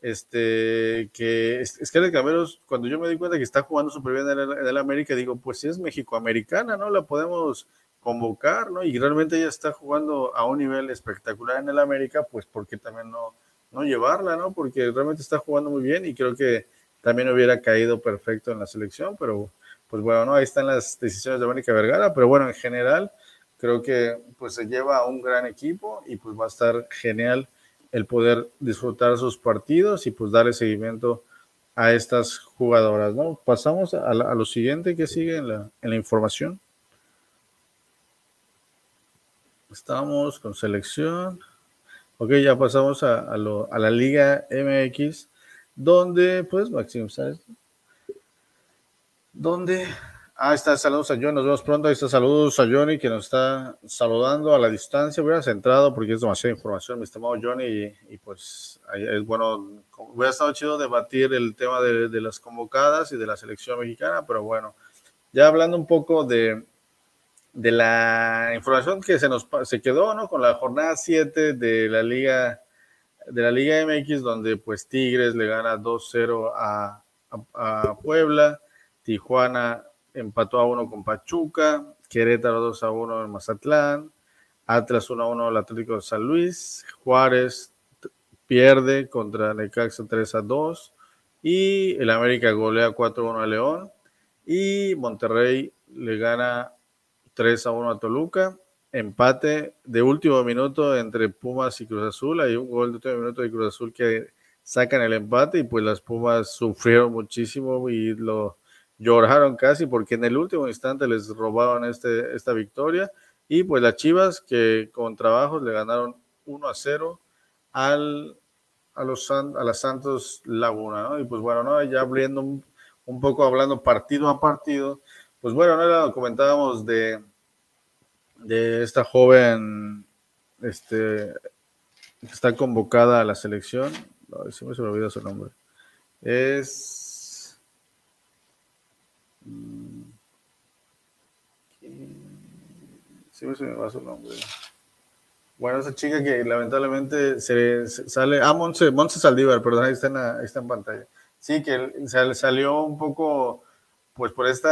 este, que Scarlett Camberos, cuando yo me di cuenta que está jugando súper bien en el, en el, América, digo, pues si es mexicoamericana, ¿no? La podemos convocar, ¿no? Y realmente ella está jugando a un nivel espectacular en el América, pues porque también no, no llevarla, ¿no? Porque realmente está jugando muy bien y creo que también hubiera caído perfecto en la selección, pero pues bueno, ¿no? Ahí están las decisiones de Mónica Vergara, pero bueno, en general creo que pues se lleva a un gran equipo y pues va a estar genial el poder disfrutar sus partidos y pues darle seguimiento a estas jugadoras, ¿no? Pasamos a, lo siguiente que sigue en la, información. Estamos con selección. Ok, ya pasamos a, lo, a la Liga MX, donde, pues, Maxim. Donde, ah, está, saludos a Johnny, nos vemos pronto, ahí está, saludos a Johnny que nos está saludando a la distancia, hubiera centrado porque es demasiada información, mi estimado Johnny, y, y pues es bueno, hubiera estado chido debatir el tema de, de las convocadas y de la selección mexicana, pero bueno, ya hablando un poco de, de la información que se nos se quedó, ¿no? Con la jornada 7 de la Liga de la Liga MX donde pues Tigres le gana 2-0 a, a, a, Puebla, Tijuana empató a 1 con Pachuca, Querétaro 2 a 1 en Mazatlán, Atlas 1 a 1 al Atlético de San Luis, Juárez pierde contra Necaxa 3 a 2 y el América golea 4 a 1 a León y Monterrey le gana 3 a 1 a Toluca. Empate de último minuto entre Pumas y Cruz Azul. Hay un gol de último minuto de Cruz Azul que sacan el empate y pues las Pumas sufrieron muchísimo y lo lloraron casi porque en el último instante les robaron este, esta victoria. Y pues las Chivas que con trabajos le ganaron 1 a 0 al, a, los, a las Santos Laguna. Y pues bueno, ¿no? ya abriendo un, un poco, hablando partido a partido pues bueno, no comentábamos de, de esta joven este, que está convocada a la selección. Ay, se me olvidó su nombre. Es. Sí, se me va su nombre. Bueno, esa chica que lamentablemente se, sale. Ah, Monse, Monse Saldívar, perdón, ahí está en, ahí está en pantalla. Sí, que salió un poco pues por este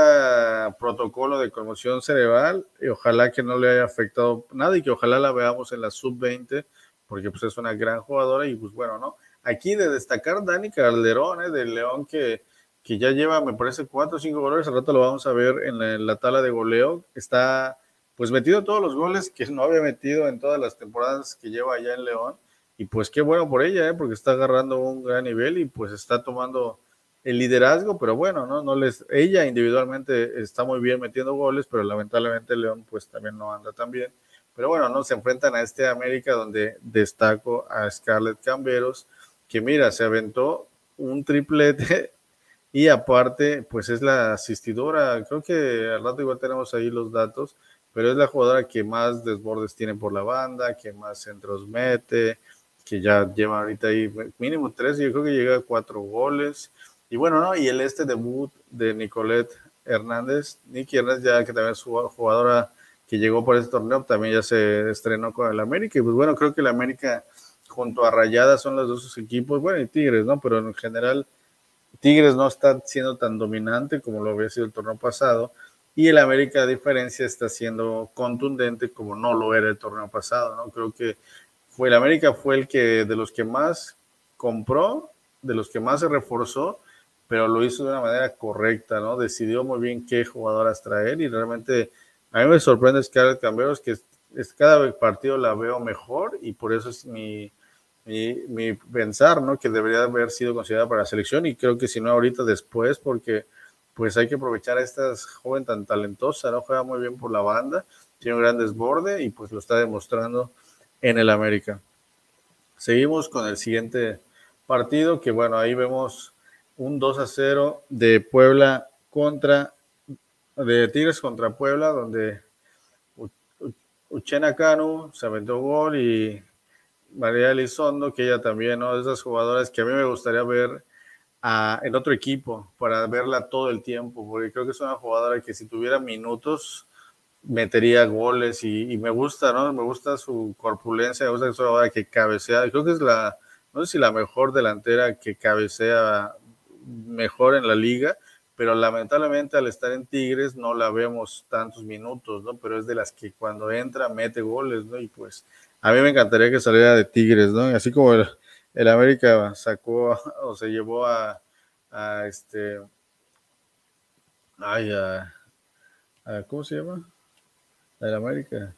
protocolo de conmoción cerebral y ojalá que no le haya afectado nada y que ojalá la veamos en la sub-20 porque pues es una gran jugadora y pues bueno, ¿no? Aquí de destacar Dani Calderón, ¿eh? del León que, que ya lleva, me parece, cuatro o cinco goles, al rato lo vamos a ver en la, en la tabla de goleo, está pues metido todos los goles que no había metido en todas las temporadas que lleva allá en León y pues qué bueno por ella, ¿eh? porque está agarrando un gran nivel y pues está tomando el liderazgo, pero bueno, no, no les, ella individualmente está muy bien metiendo goles, pero lamentablemente León pues también no anda tan bien. Pero bueno, no se enfrentan a este América donde destaco a Scarlett Camberos, que mira, se aventó un triplete y aparte pues es la asistidora, creo que al rato igual tenemos ahí los datos, pero es la jugadora que más desbordes tiene por la banda, que más centros mete, que ya lleva ahorita ahí mínimo tres, yo creo que llega a cuatro goles y bueno, ¿no? Y el este debut de Nicolette Hernández, Nicky Hernández, ya que también es jugadora que llegó por este torneo, también ya se estrenó con el América. Y pues bueno, creo que el América junto a Rayadas son los dos equipos, bueno, y Tigres, ¿no? Pero en general Tigres no está siendo tan dominante como lo había sido el torneo pasado. Y el América, a diferencia, está siendo contundente como no lo era el torneo pasado, ¿no? Creo que fue el América fue el que de los que más compró, de los que más se reforzó, pero lo hizo de una manera correcta, ¿no? Decidió muy bien qué jugadoras traer y realmente a mí me sorprende Scarlett Camberos que es, cada partido la veo mejor y por eso es mi, mi, pensar, ¿no? Que debería haber sido considerada para la selección y creo que si no ahorita después porque pues hay que aprovechar a esta joven tan talentosa, ¿no? Juega muy bien por la banda, tiene un gran desborde y pues lo está demostrando en el América. Seguimos con el siguiente partido que bueno, ahí vemos un 2 a 0 de Puebla contra de Tigres contra Puebla, donde Uchena Canu se aventó gol y María Elizondo, que ella también, ¿no? Esas jugadoras que a mí me gustaría ver en otro equipo para verla todo el tiempo, porque creo que es una jugadora que si tuviera minutos metería goles y, me gusta, ¿no? Me gusta su corpulencia, me gusta que es una jugadora que cabecea, creo que es la, no sé si la mejor delantera que cabecea mejor en la liga, pero lamentablemente al estar en Tigres no la vemos tantos minutos, ¿no? Pero es de las que cuando entra mete goles, ¿no? Y pues a mí me encantaría que saliera de Tigres, ¿no? así como el, América sacó *laughs* o se llevó a, este, ay, a, ¿cómo se llama? El América.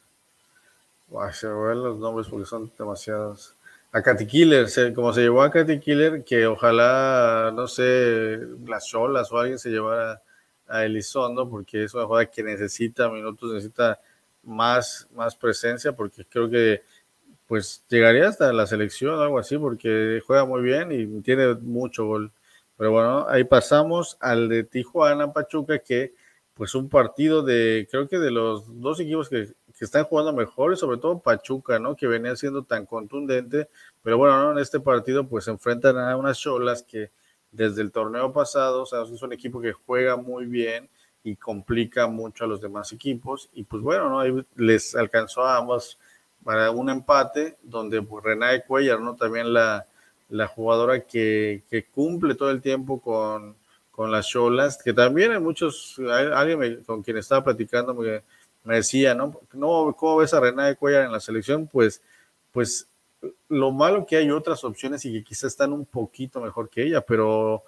Ay, se me los nombres porque son demasiados a Katy Killer, como se llevó a Katy Killer, que ojalá, no sé, las cholas o alguien se llevara a Elizondo, porque es una jugada que necesita minutos, necesita más, más presencia, porque creo que pues llegaría hasta la selección o algo así, porque juega muy bien y tiene mucho gol. Pero bueno, ahí pasamos al de Tijuana Pachuca, que pues un partido de, creo que de los dos equipos que que están jugando mejor y sobre todo Pachuca, ¿no? Que venía siendo tan contundente, pero bueno, en este partido pues se enfrentan a unas cholas que desde el torneo pasado, o sea, es un equipo que juega muy bien y complica mucho a los demás equipos y pues bueno, ¿no? Ahí les alcanzó a ambos para un empate donde pues Renae Cuellar, ¿no? También la, la jugadora que, que cumple todo el tiempo con, con las cholas, que también hay muchos, alguien con quien estaba platicando, me, me decía, ¿no? no ¿Cómo ves a Rená de Cuellar en la selección? Pues, pues lo malo que hay otras opciones y que quizás están un poquito mejor que ella, pero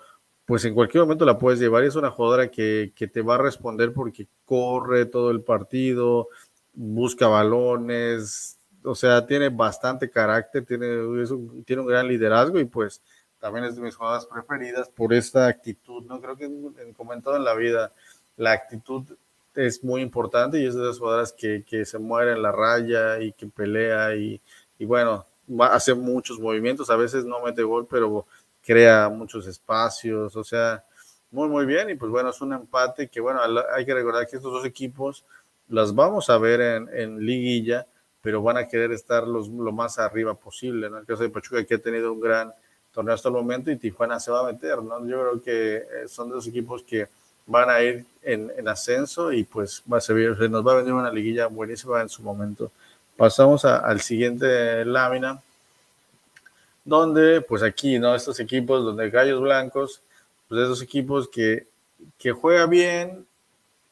pues en cualquier momento la puedes llevar. Es una jugadora que, que te va a responder porque corre todo el partido, busca balones, o sea, tiene bastante carácter, tiene, un, tiene un gran liderazgo y pues también es de mis jugadoras preferidas por esta actitud, ¿no? Creo que como en en la vida, la actitud es muy importante y es de las jugadoras que, que se muere en la raya y que pelea y, y bueno, hace muchos movimientos, a veces no mete gol, pero crea muchos espacios, o sea, muy, muy bien. Y pues bueno, es un empate que bueno, hay que recordar que estos dos equipos las vamos a ver en, en liguilla, pero van a querer estar los, lo más arriba posible, ¿no? El caso de Pachuca que ha tenido un gran torneo hasta el momento y Tijuana se va a meter, ¿no? Yo creo que eh, son dos equipos que van a ir en, ascenso y pues va a servir, nos va a venir una liguilla buenísima en su momento. Pasamos al siguiente lámina, donde pues aquí, ¿no? Estos equipos donde Gallos Blancos, pues esos equipos que, que juega bien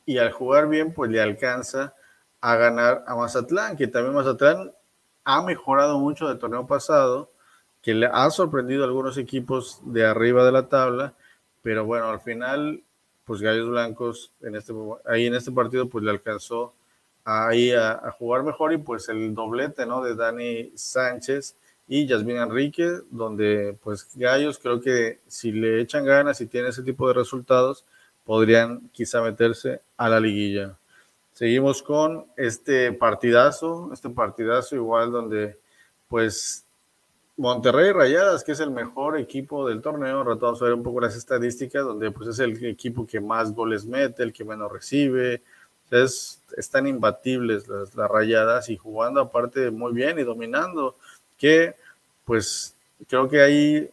y al jugar bien pues le alcanza a ganar a Mazatlán, que también Mazatlán ha mejorado mucho del torneo pasado, que le ha sorprendido a algunos equipos de arriba de la tabla, pero bueno, al final pues Gallos Blancos en este, ahí en este partido pues le alcanzó ahí a, jugar mejor y pues el doblete, ¿no? De Dani Sánchez y Yasmín Enrique, donde pues Gallos creo que si le echan ganas y tiene ese tipo de resultados, podrían quizá meterse a la liguilla. Seguimos con este partidazo, este partidazo igual donde pues Monterrey Rayadas, que es el mejor equipo del torneo, vamos a ver un poco las estadísticas, donde pues es el equipo que más goles mete, el que menos recibe, es, están imbatibles las, Rayadas y jugando aparte muy bien y dominando, que pues creo que ahí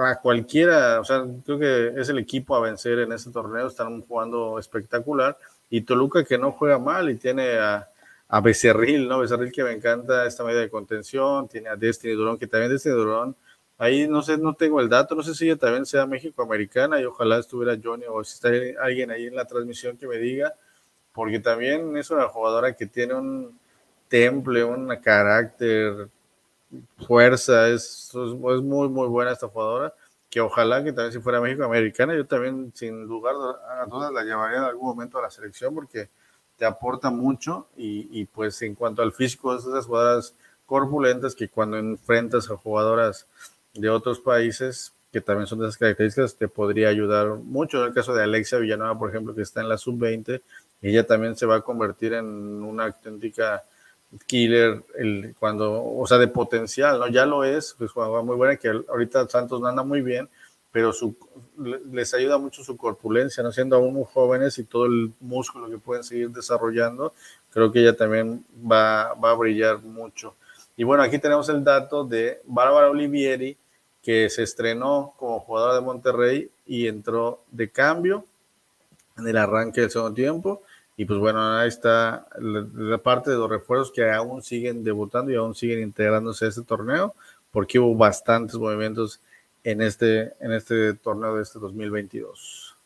a cualquiera, o sea, creo que es el equipo a vencer en este torneo, están jugando espectacular. Y Toluca que no juega mal y tiene a, a Becerril, ¿no? Becerril que me encanta esta medida de contención, tiene a Destiny Durón, que también Destiny Durón, ahí no sé, no tengo el dato, no sé si ella también sea México-americana y ojalá estuviera Johnny o si está alguien ahí en la transmisión que me diga, porque también es una jugadora que tiene un temple, un carácter, fuerza, es, es muy, muy buena esta jugadora, que ojalá que también si fuera México-americana, yo también sin lugar a dudas la llevaría en algún momento a la selección porque te aporta mucho y, y pues en cuanto al físico, es esas jugadoras corpulentas que cuando enfrentas a jugadoras de otros países que también son de esas características, te podría ayudar mucho. En el caso de Alexia Villanueva, por ejemplo, que está en la sub-20, ella también se va a convertir en una auténtica killer, el, cuando, o sea, de potencial, ¿no? Ya lo es, pues muy buena, que ahorita Santos no anda muy bien, pero su, les ayuda mucho su corpulencia, ¿no? Siendo aún muy jóvenes y todo el músculo que pueden seguir desarrollando, creo que ella también va, va a brillar mucho. Y bueno, aquí tenemos el dato de Bárbara Olivieri, que se estrenó como jugadora de Monterrey y entró de cambio en el arranque del segundo tiempo. Y pues bueno, ahí está la, parte de los refuerzos que aún siguen debutando y aún siguen integrándose a este torneo, porque hubo bastantes movimientos en este, en este torneo de este 2022.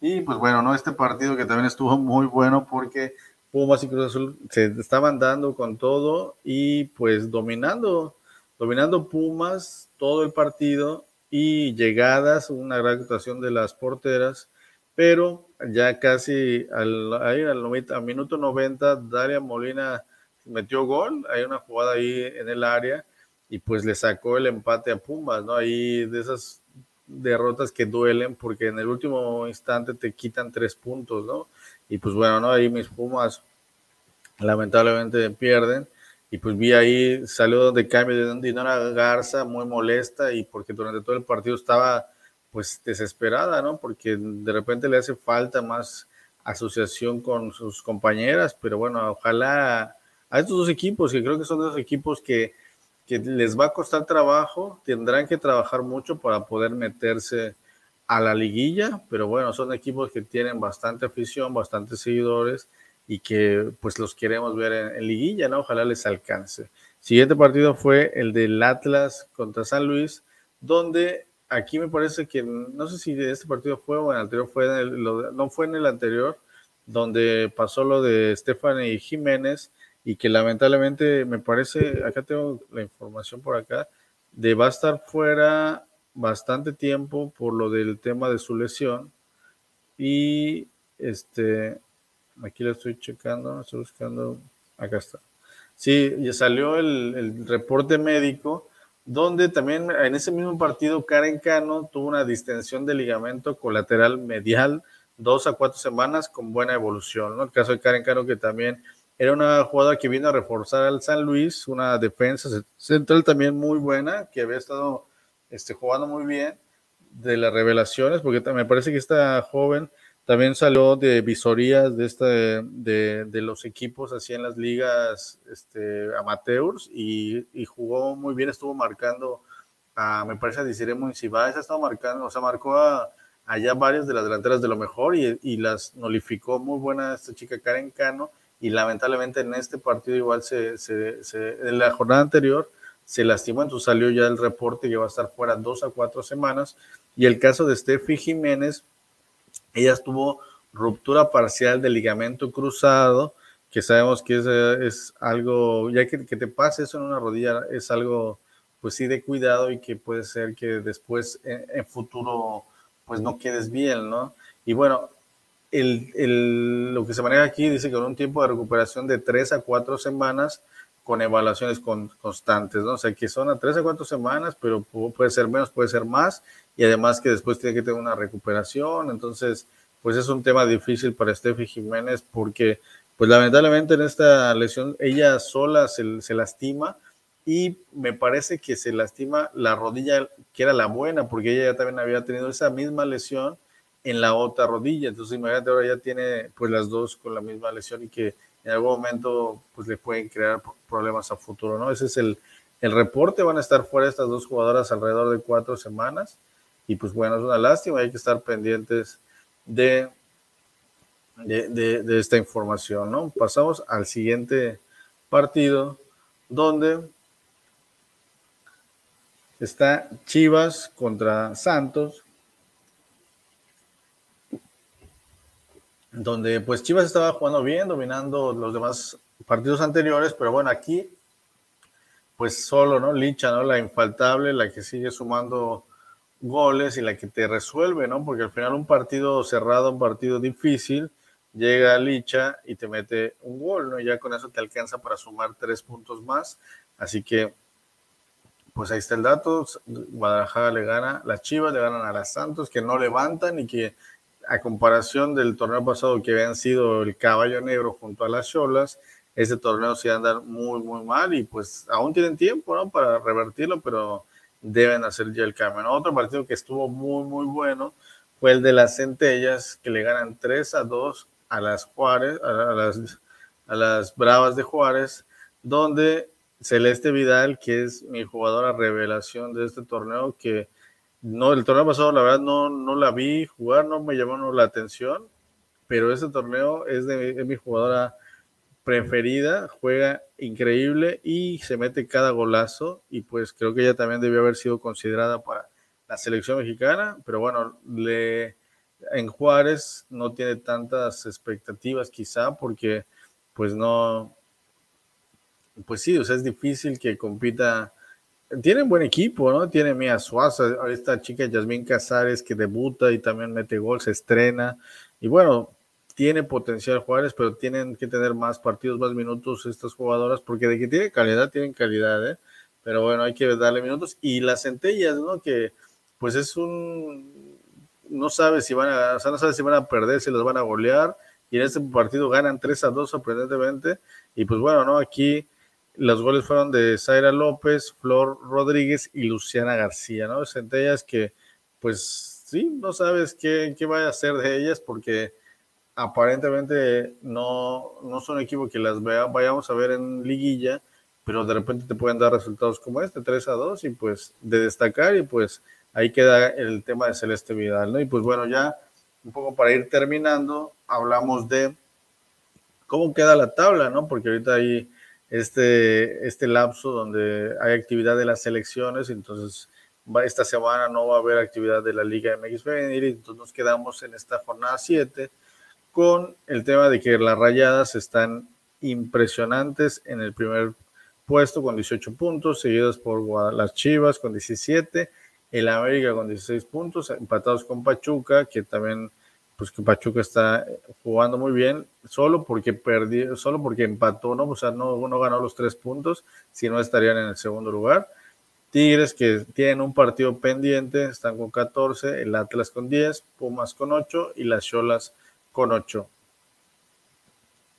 Y pues bueno, ¿no? Este partido que también estuvo muy bueno porque Pumas y Cruz Azul se estaban dando con todo y pues dominando, dominando Pumas todo el partido y llegadas, una gran actuación de las porteras, pero ya casi al, al, minuto 90, Daria Molina metió gol, hay una jugada ahí en el área y pues le sacó el empate a Pumas, ¿no? Ahí de esas derrotas que duelen porque en el último instante te quitan tres puntos, ¿no? Y pues bueno, ¿no? Ahí mis Pumas lamentablemente pierden. Y pues vi ahí, salió de cambio de Dinora Garza muy molesta y porque durante todo el partido estaba pues desesperada, ¿no? Porque de repente le hace falta más asociación con sus compañeras, pero bueno, ojalá a estos dos equipos, que creo que son dos equipos que, que les va a costar trabajo, tendrán que trabajar mucho para poder meterse a la liguilla, pero bueno, son equipos que tienen bastante afición, bastantes seguidores y que pues los queremos ver en, liguilla, ¿no? Ojalá les alcance. Siguiente partido fue el del Atlas contra San Luis, donde aquí me parece que, no sé si de este partido fue o en el anterior fue, no fue en el anterior, donde pasó lo de Stephanie Jiménez y que lamentablemente me parece, acá tengo la información por acá, de va a estar fuera bastante tiempo por lo del tema de su lesión. Y este, aquí lo estoy checando, estoy buscando, acá está. Sí, ya salió el, reporte médico, donde también en ese mismo partido Karen Cano tuvo una distensión de ligamento colateral medial, dos a cuatro semanas con buena evolución. ¿no? El caso de Karen Cano, que también era una jugadora que vino a reforzar al San Luis, una defensa central también muy buena, que había estado este, jugando muy bien de las revelaciones, porque me parece que esta joven también salió de visorías de, este, de, de los equipos así en las ligas este, amateurs y, y, jugó muy bien, estuvo marcando, a, me parece a Desiree Municipal, ha estado marcando, o sea, marcó a, allá varias de las delanteras de lo mejor y, y, las nolificó muy buena esta chica Karen Cano y lamentablemente en este partido igual se, se, se en la jornada anterior se lastimó, entonces salió ya el reporte que va a estar fuera dos a cuatro semanas. Y el caso de Steffi Jiménez, ella tuvo ruptura parcial del ligamento cruzado, que sabemos que es, es algo, ya que, que, te pase eso en una rodilla, es algo, pues sí, de cuidado y que puede ser que después en, en futuro, pues no quedes bien, ¿no? Y bueno, el, el, lo que se maneja aquí dice que con un tiempo de recuperación de tres a cuatro semanas, con evaluaciones con, constantes, ¿no? O sea, que son a tres a cuatro semanas, pero puede ser menos, puede ser más, y además que después tiene que tener una recuperación, entonces, pues es un tema difícil para Steffi Jiménez porque, pues lamentablemente en esta lesión ella sola se, se lastima y me parece que se lastima la rodilla que era la buena, porque ella ya también había tenido esa misma lesión en la otra rodilla, entonces imagínate ahora ya tiene pues las dos con la misma lesión y que en algún momento pues le pueden crear problemas a futuro, ¿no? Ese es el, el reporte, van a estar fuera estas dos jugadoras alrededor de cuatro semanas. Y pues bueno, es una lástima, hay que estar pendientes de, de, esta información, ¿no? Pasamos al siguiente partido, donde está Chivas contra Santos, donde pues Chivas estaba jugando bien, dominando los demás partidos anteriores, pero bueno, aquí pues solo, ¿no? Licha, ¿no? La infaltable, la que sigue sumando goles y la que te resuelve, ¿no? Porque al final un partido cerrado, un partido difícil, llega Licha y te mete un gol, ¿no? Ya con eso te alcanza para sumar tres puntos más. Así que, pues ahí está el dato. Guadalajara le gana, las Chivas le ganan a las Santos, que no levantan y que a comparación del torneo pasado que habían sido el caballo negro junto a las Cholas, este torneo se andar muy, muy mal y pues aún tienen tiempo, ¿no? Para revertirlo, pero deben hacer ya el cambio. Otro partido que estuvo muy, muy bueno fue el de las Centellas, que le ganan 3 a 2 a las Juárez, a las, a las Bravas de Juárez, donde Celeste Vidal, que es mi jugadora revelación de este torneo, que no, el torneo pasado la verdad no, no la vi jugar, no me llamó la atención, pero este torneo es de mi jugadora preferida, juega increíble y se mete cada golazo y pues creo que ella también debió haber sido considerada para la selección mexicana, pero bueno, le, en Juárez no tiene tantas expectativas quizá porque pues no, pues sí, o sea, es difícil que compita. Tienen buen equipo, ¿no? Tiene Mia Suaza, esta chica Yasmín Casares que debuta y también mete gol, se estrena. Y bueno, tiene potencial Juárez, pero tienen que tener más partidos, más minutos estas jugadoras, porque de que tiene calidad, tienen calidad, ¿eh? Pero bueno, hay que darle minutos. Y las centellas, ¿no? Que pues es un no sabe si van a, o sea, no sabe si van a perder, si los van a golear, y en este partido ganan 3 a 2 sorprendentemente, y pues bueno, ¿no? Aquí los goles fueron de Zaira López, Flor Rodríguez y Luciana García, ¿no? Centellas que, pues sí, no sabes qué, qué vaya a hacer de ellas porque aparentemente no, no son equipos que las vea, vayamos a ver en liguilla, pero de repente te pueden dar resultados como este, 3 a 2, y pues de destacar, y pues ahí queda el tema de Celeste Vidal, ¿no? Y pues bueno, ya un poco para ir terminando, hablamos de cómo queda la tabla, ¿no? Porque ahorita hay este, este lapso donde hay actividad de las selecciones, entonces esta semana no va a haber actividad de la Liga MX Femenil, entonces nos quedamos en esta jornada 7 con el tema de que las rayadas están impresionantes en el primer puesto con 18 puntos, seguidas por las Chivas con 17 el América con 16 puntos, empatados con Pachuca, que también, pues que Pachuca está jugando muy bien, solo porque perdió, solo porque empató, ¿no? O sea, no, no ganó los tres puntos, si no estarían en el segundo lugar. Tigres que tienen un partido pendiente, están con 14, el Atlas con 10, Pumas con 8 y las Cholas con 8.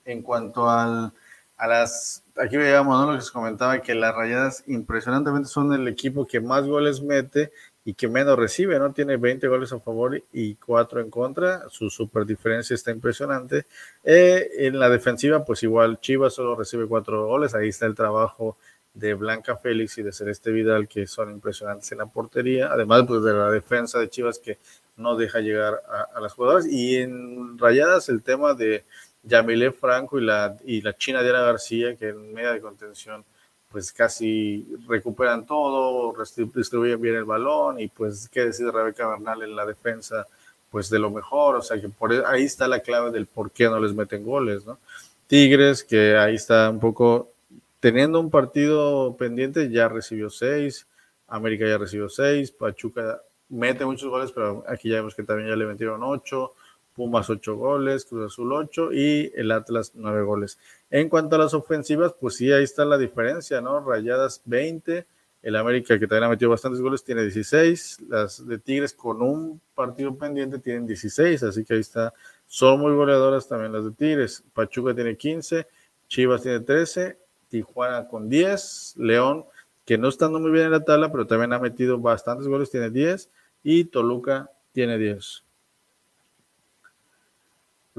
En cuanto al a las, aquí veíamos, ¿no? Lo que se comentaba, que las rayadas impresionantemente son el equipo que más goles mete y que menos recibe, ¿no? Tiene 20 goles a favor y 4 en contra, su super diferencia está impresionante. Eh, en la defensiva, pues igual Chivas solo recibe 4 goles, ahí está el trabajo de Blanca Félix y de Celeste Vidal, que son impresionantes en la portería, además pues de la defensa de Chivas que no deja llegar a, las jugadoras. Y en rayadas el tema de Yamile Franco y la, y la China Diana García, que en media de contención pues casi recuperan todo, distribuyen bien el balón y pues qué decir de Rebeca Bernal en la defensa, pues de lo mejor, o sea que por e, ahí está la clave del por qué no les meten goles, ¿no? Tigres, que ahí está un poco teniendo un partido pendiente, ya recibió seis, América ya recibió seis, Pachuca mete muchos goles, pero aquí ya vemos que también ya le metieron ocho, Pumas 8 goles, Cruz Azul 8 y el Atlas 9 goles. En cuanto a las ofensivas, pues sí, ahí está la diferencia, ¿no? Rayadas 20, el América que también ha metido bastantes goles tiene 16, las de Tigres con un partido pendiente tienen 16, así que ahí está, son muy goleadoras también las de Tigres. Pachuca tiene 15, Chivas tiene 13, Tijuana con 10, León que no está muy bien en la tabla, pero también ha metido bastantes goles, tiene 10 y Toluca tiene 10.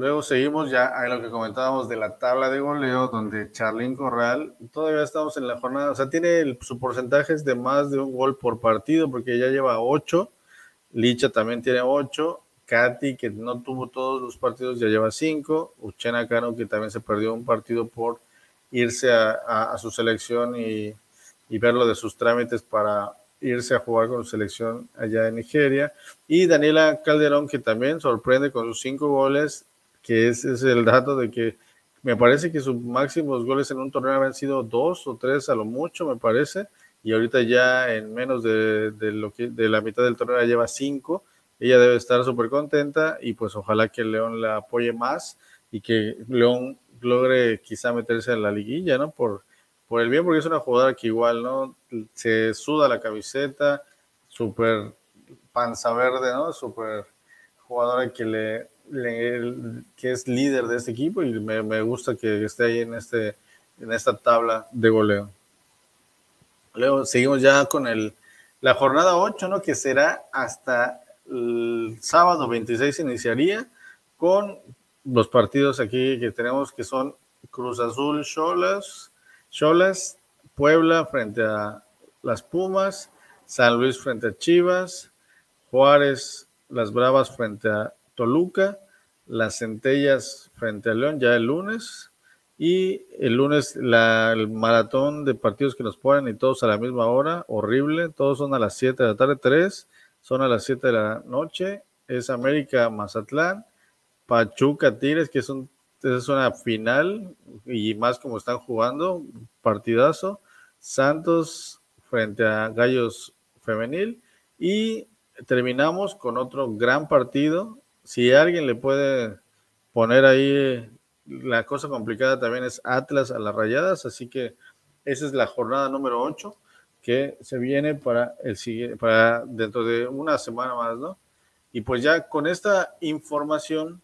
Luego seguimos ya a lo que comentábamos de la tabla de goleo, donde Charlín Corral, todavía estamos en la jornada, o sea, tiene su porcentaje es de más de un gol por partido, porque ya lleva ocho. Licha también tiene ocho. Katy, que no tuvo todos los partidos, ya lleva cinco. Uchena Cano, que también se perdió un partido por irse a, su selección y, y verlo de sus trámites para irse a jugar con selección allá en Nigeria. Y Daniela Calderón, que también sorprende con sus cinco goles que ese es el dato de que me parece que sus máximos goles en un torneo habían sido dos o tres a lo mucho, me parece, y ahorita ya en menos de, lo que, de la mitad del torneo lleva cinco. Ella debe estar súper contenta y pues ojalá que León la apoye más y que León logre quizá meterse en la liguilla, ¿no? Por, por el bien, porque es una jugadora que igual, ¿no? Se suda la camiseta, súper panza verde, ¿no? Súper jugadora que le, que es líder de este equipo y me, gusta que esté ahí en, este, en esta tabla de goleo. Luego seguimos ya con el, la jornada 8, ¿no? que será hasta el sábado 26 iniciaría con los partidos aquí que tenemos que son Cruz Azul, Cholas, Cholas, Puebla frente a las Pumas, San Luis frente a Chivas, Juárez, las Bravas frente a Toluca, las Centellas frente a León ya el lunes y el lunes la, el maratón de partidos que nos ponen y todos a la misma hora, horrible, todos son a las 7 de la tarde, 3 son a las 7 de la noche, es América Mazatlán, Pachuca Tigres, que es, un, es una final y más como están jugando, partidazo, Santos frente a Gallos Femenil y terminamos con otro gran partido si alguien le puede poner ahí la cosa complicada también es Atlas a las rayadas, así que esa es la jornada número 8 que se viene para el para dentro de una semana más, ¿no? Y pues ya con esta información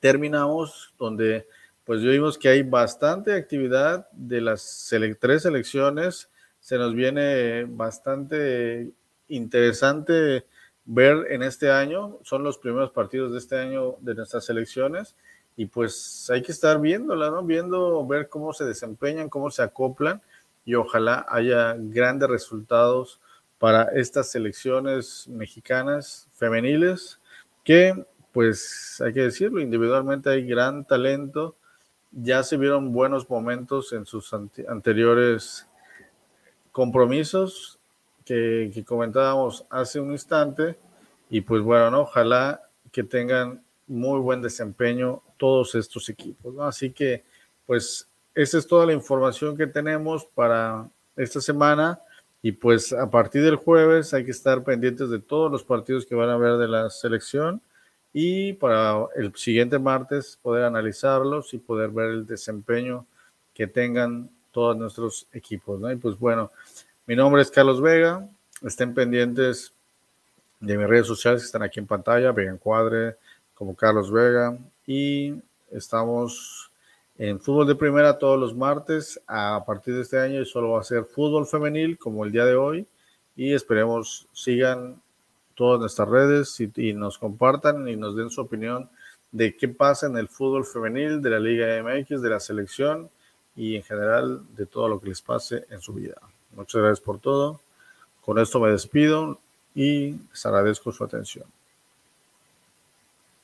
terminamos donde pues vimos que hay bastante actividad de las tres selecciones, se nos viene bastante interesante ver en este año. Son los primeros partidos de este año de nuestras selecciones y pues hay que estar viéndola, ¿no? Viendo, ver cómo se desempeñan, cómo se acoplan y ojalá haya grandes resultados para estas selecciones mexicanas femeniles que pues hay que decirlo, individualmente hay gran talento, ya se vieron buenos momentos en sus anteriores compromisos que, comentábamos hace un instante. Y pues bueno, ojalá que tengan muy buen desempeño todos estos equipos. Así que pues esa es toda la información que tenemos para esta semana. Y pues a partir del jueves hay que estar pendientes de todos los partidos que van a haber de la selección y para el siguiente martes poder analizarlos y poder ver el desempeño que tengan todos nuestros equipos. Y pues bueno, mi nombre es Carlos Vega. Estén pendientes de mis redes sociales que están aquí en pantalla. Vega Encuadre como Carlos Vega. Y estamos en fútbol de primera todos los martes. A partir de este año solo va a ser fútbol femenil como el día de hoy. Y esperemos sigan todas nuestras redes y, nos compartan y nos den su opinión de qué pasa en el fútbol femenil, de la Liga MX, de la selección y en general de todo lo que les pase en su vida. Muchas gracias por todo. Con esto me despido y les agradezco su atención.